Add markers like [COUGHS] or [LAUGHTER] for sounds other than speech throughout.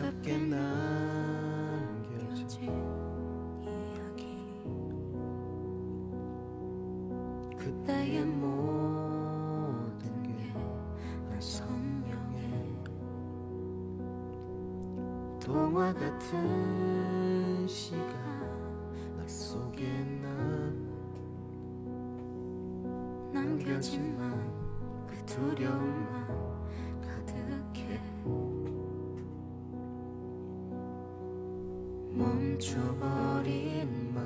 차갑게 남겨진 이야기. 그때의 모든 게난 선명해 동화 같은 시간 날 속에 남 남겨진 만 그 두려움만 멈춰버린 맘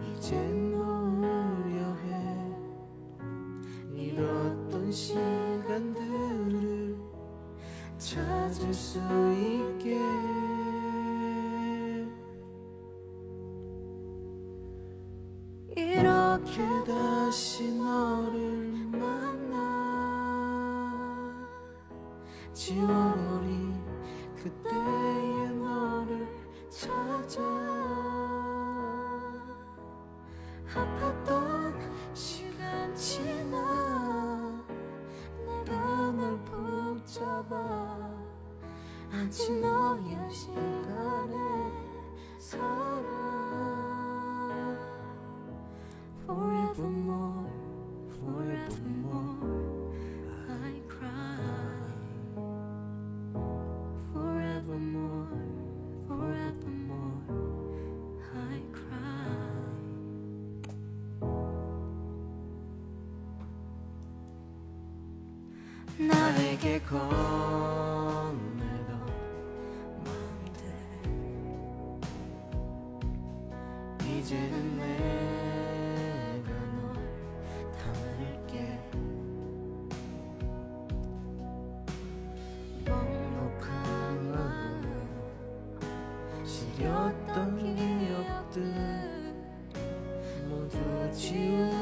이젠 놓으려 해 잃었던 시간들을 찾을 수 있게. 이렇게 다시 너를 만나 지워 건네던 마음들 이제는 내가 널 담을게. 먹먹한 마음 시렸던 기억들 모두 지울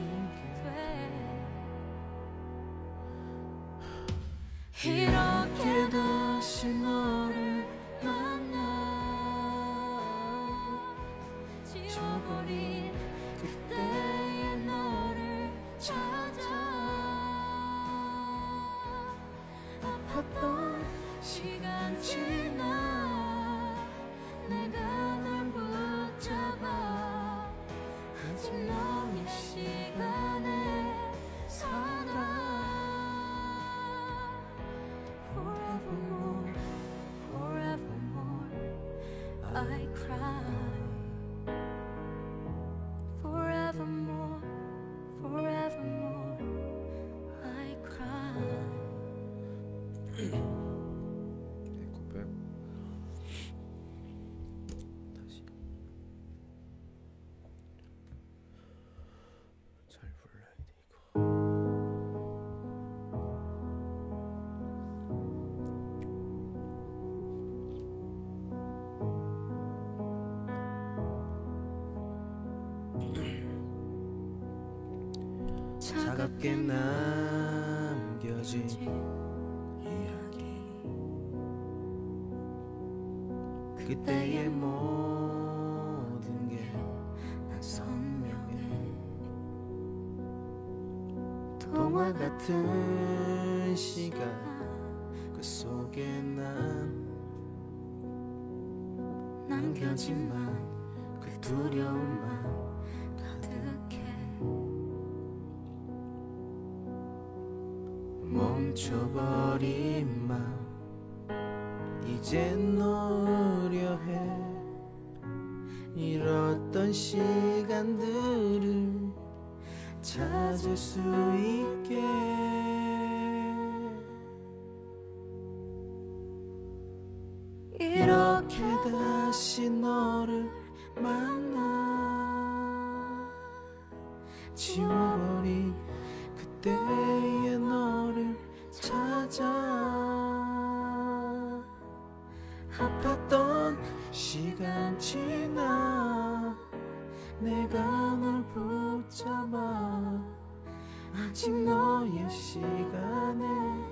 차갑게 남겨진 이야기. 그때의 모든 게 난 선명해. 동화 같은 시간 그 속에 남 남겨진 만 그 두려움만 멈춰버린 마음. 이젠 놓으려 해 잃었던 시간들을 찾을 수 있게. 이렇게 다시 너를 만나 지워버린 그때의 너 를 찾아 아팠던 시간 지나 내가 널 붙잡아 아직 너의 시간에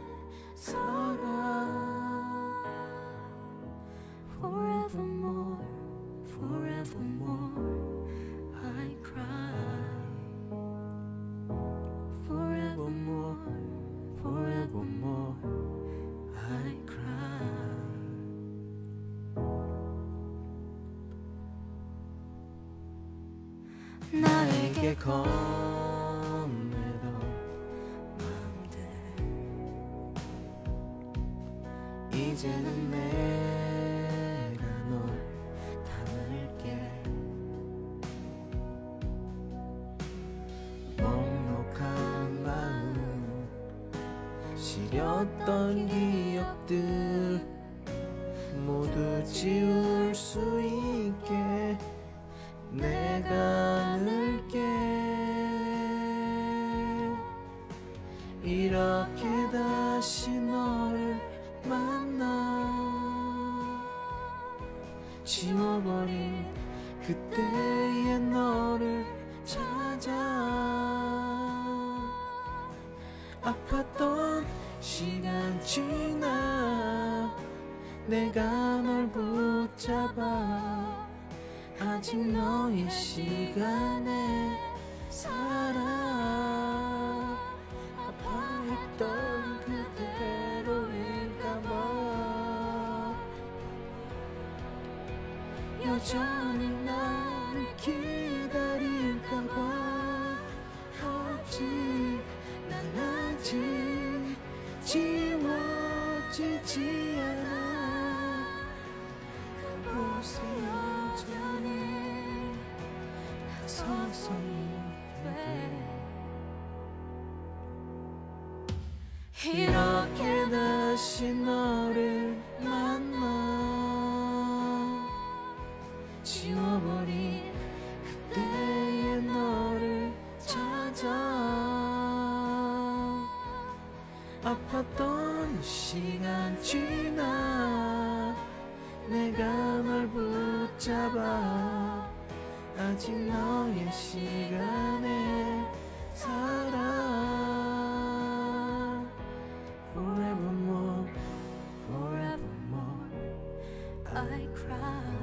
시렸던 기억들 모두 지울 수 있게 내가 안을게. 이렇게 다시 너를 만나 지워버린 그때의 너를 찾아 아팠던 시간 지나 내가 널 붙잡아 아직 너의 시간에 살아 이렇게 다시 너 I cry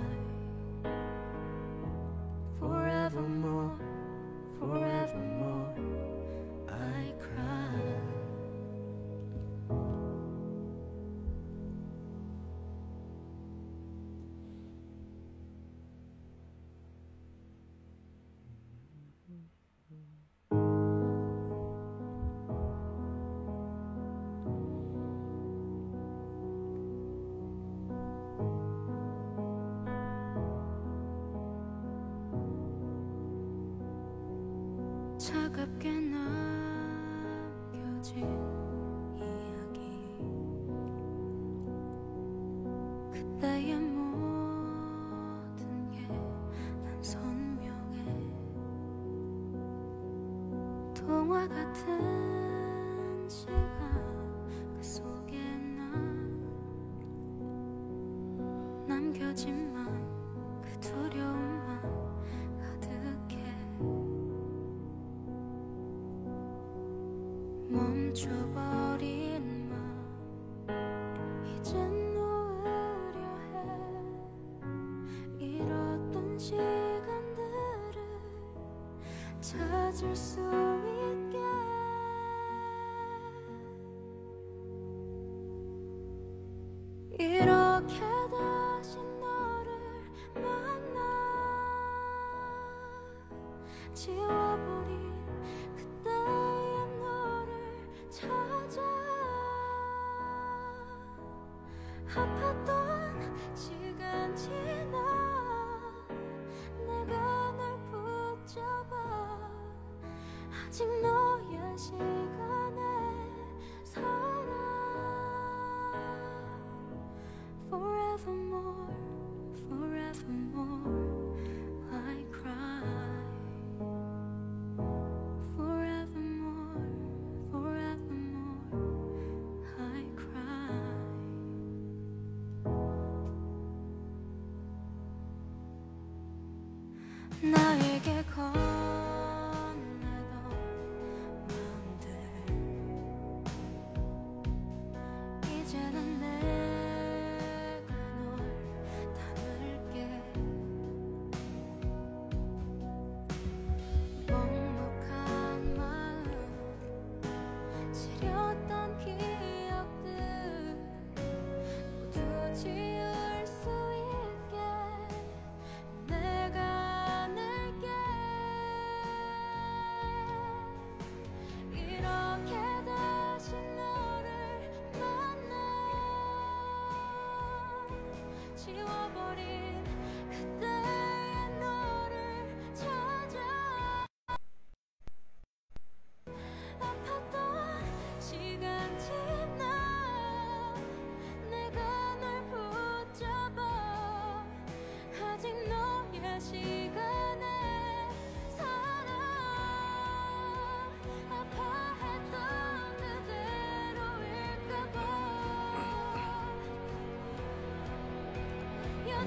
차갑게 남겨진 이야기. 그때의 모든 게 난 선명해. 동화 같은 멈춰버린 마음. 이젠 놓으려 해? 잃었던 시간들을 찾을 수 있게. 이렇게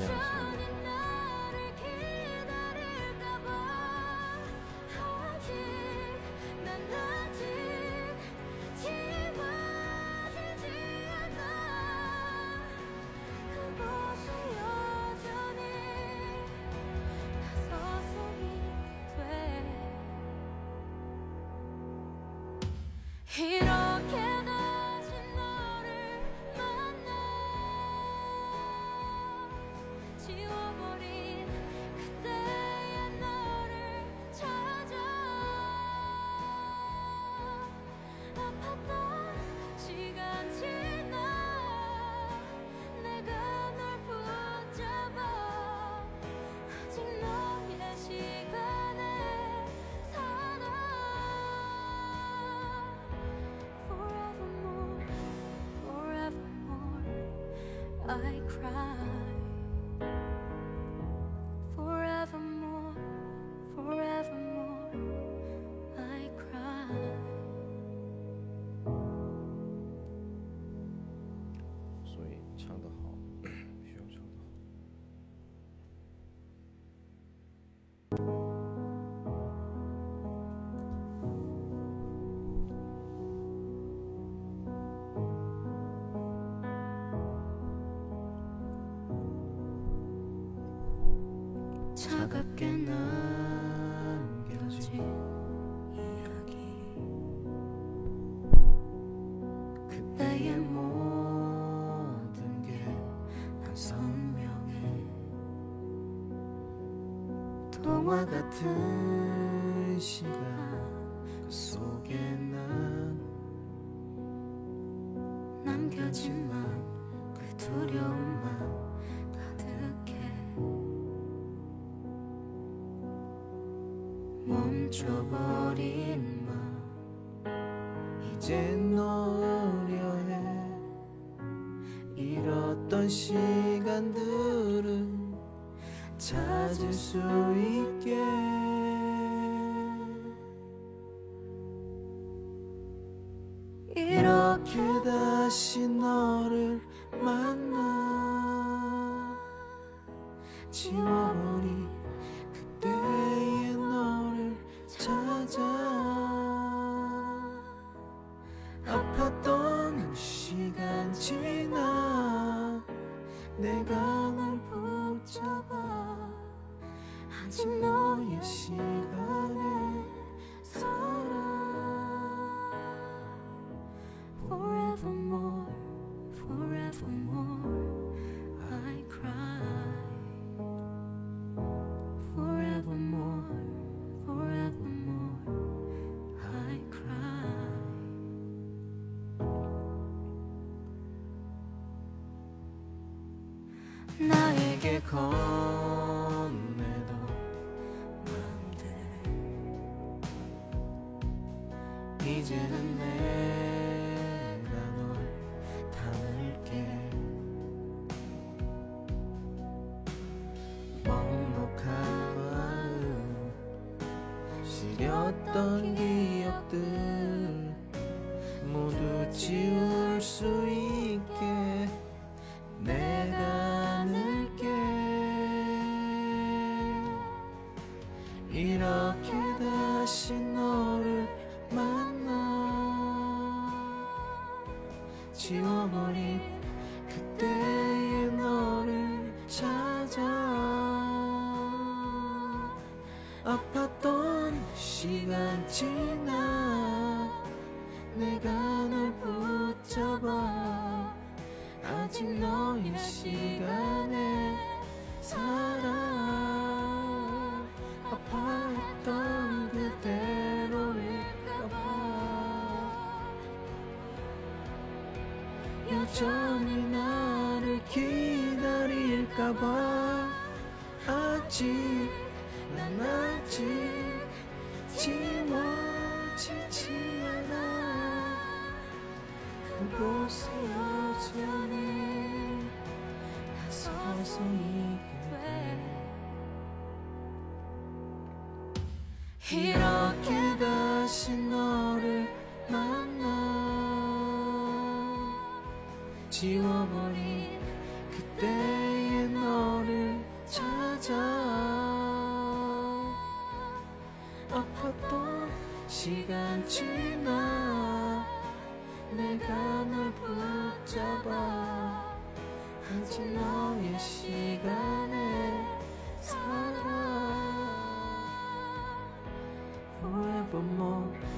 announcement. cry forevermore, forevermore. I cry. So [COUGHS] 같은 시간 그 속에 난 남겨진만 그 두려움만 가득해. 멈춰버린 맘 이젠 노려해. 잃었던 시간들을 찾을 수 있게. 이렇게 다시 너를 만나 지워 Come. 종일 나를 기다릴까봐. 아직 난 아직 지워지지 않아. 그곳에 여전히 서서히 지워버린 그때의 너를 찾아 아팠던 시간 지나 내가 널 붙잡아 아직 너의 시간에 살아. Forevermore.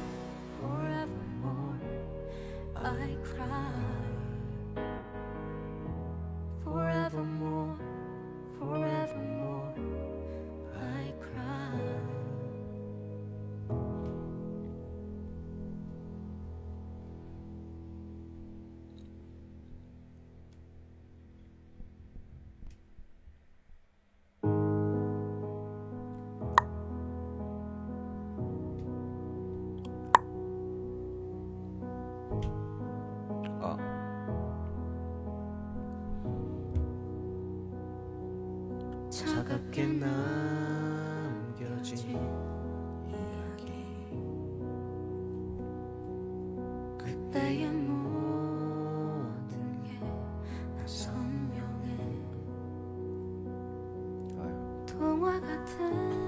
他